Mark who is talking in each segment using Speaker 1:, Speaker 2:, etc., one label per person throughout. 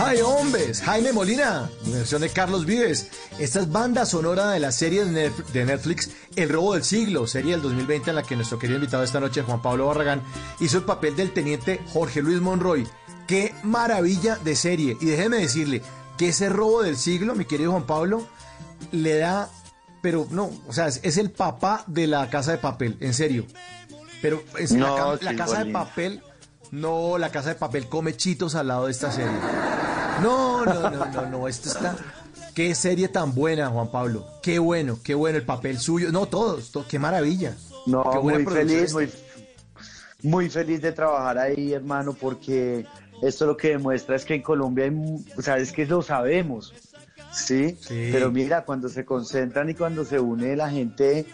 Speaker 1: ¡Ay, hombres! Jaime Molina, versión de Carlos Vives. Esta es banda sonora de la serie de Netflix El robo del siglo, serie del 2020 en la que nuestro querido invitado esta noche, Juan Pablo Barragán, hizo el papel del teniente Jorge Luis Monroy. ¡Qué maravilla de serie! Y déjeme decirle que ese robo del siglo, mi querido Juan Pablo, le da... Pero no, o sea, es, el papá de la casa de papel, en serio. Pero es la, la casa de papel no, la casa de papel come chitos al lado de esta serie. No, no, no, no, no, esto está... Qué serie tan buena, Juan Pablo. Qué bueno, qué bueno el papel suyo. No, todos, qué maravilla.
Speaker 2: No, muy feliz, muy, muy feliz de trabajar ahí, hermano, porque esto lo que demuestra es que en Colombia hay, o sea, es que lo sabemos, ¿sí? ¿sí? Pero mira, cuando se concentran y cuando se une la gente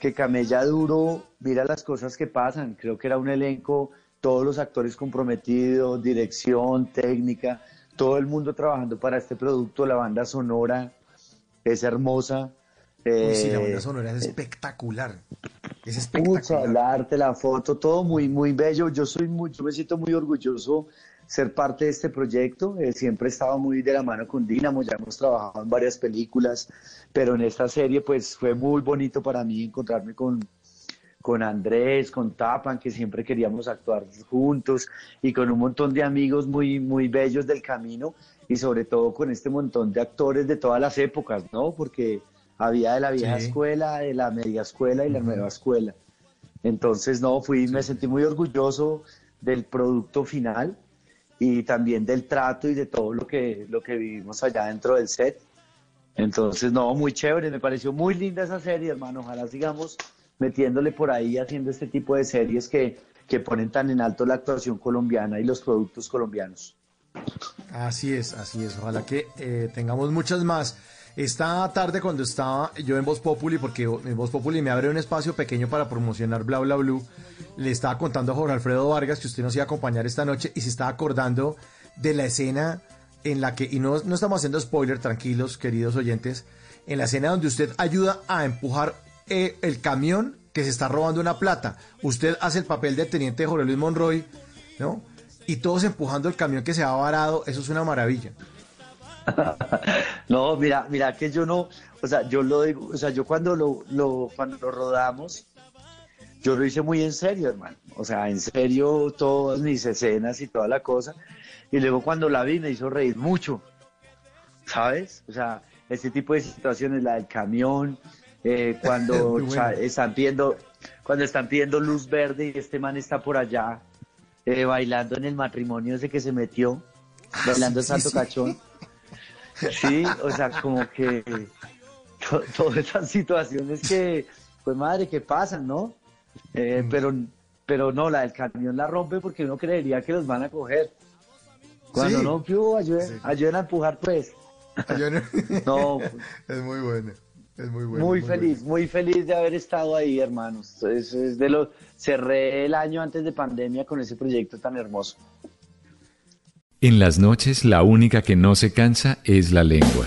Speaker 2: que camella duro, mira las cosas que pasan. Creo que era un elenco todos los actores comprometidos, dirección, técnica, todo el mundo trabajando para este producto, la banda sonora es hermosa.
Speaker 1: sí, la banda eh, sonora es espectacular. Es espectacular.
Speaker 2: el arte, la foto, todo muy, muy bello. Yo soy muy, yo me siento muy orgulloso ser parte de este proyecto. Eh, siempre he estado muy de la mano con Dinamo, ya hemos trabajado en varias películas, pero en esta serie pues fue muy bonito para mí encontrarme con, con Andrés, con Tapan, que siempre queríamos actuar juntos, y con un montón de amigos muy, muy bellos del camino, y sobre todo con este montón de actores de todas las épocas, ¿no? Porque había de la vieja escuela, de la media escuela y la nueva escuela. Entonces, no, fui, me sentí muy orgulloso del producto final y también del trato y de todo lo que, lo que vivimos allá dentro del set. Entonces, no, muy chévere, me pareció muy linda esa serie, hermano. Ojalá sigamos metiéndole por ahí, haciendo este tipo de series que, que ponen tan en alto la actuación colombiana y los productos colombianos.
Speaker 1: Así es, así es. Ojalá que eh, tengamos muchas más. Esta tarde cuando estaba yo en Voz Populi, porque en Voz Populi me abre un espacio pequeño para promocionar Bla Bla Blue, le estaba contando a Jorge Alfredo Vargas que usted nos iba a acompañar esta noche y se estaba acordando de la escena en la que, y no, no estamos haciendo spoiler, tranquilos, queridos oyentes, en la escena donde usted ayuda a empujar eh, el camión que se está robando una plata. Usted hace el papel de teniente Jorge Luis Monroy, ¿no? Y todos empujando el camión que se ha varado, eso es una maravilla.
Speaker 2: no, mira, mira que yo no, o sea, yo lo digo, o sea, yo cuando lo, lo, cuando lo rodamos, yo lo hice muy en serio, hermano. O sea, en serio todas mis escenas y toda la cosa. Y luego cuando la vi me hizo reír mucho, ¿sabes? O sea, este tipo de situaciones, la del camión, eh, cuando están pidiendo cuando están pidiendo luz verde y este man está por allá eh, bailando en el matrimonio ese que se metió, ah, bailando Santo Cachón. Sí, o sea, como que todas esas situaciones que, pues madre, que pasan, ¿no? Eh, mm. pero, pero no, la del camión la rompe porque uno creería que los van a coger. Cuando no, que ayuden, a empujar, pues.
Speaker 1: no. Es muy bueno. Es muy bueno.
Speaker 2: Muy, feliz, muy feliz de haber estado ahí, hermanos. Es, de lo, cerré el año antes de pandemia con ese proyecto tan hermoso.
Speaker 3: En las noches la única que no se cansa es la lengua.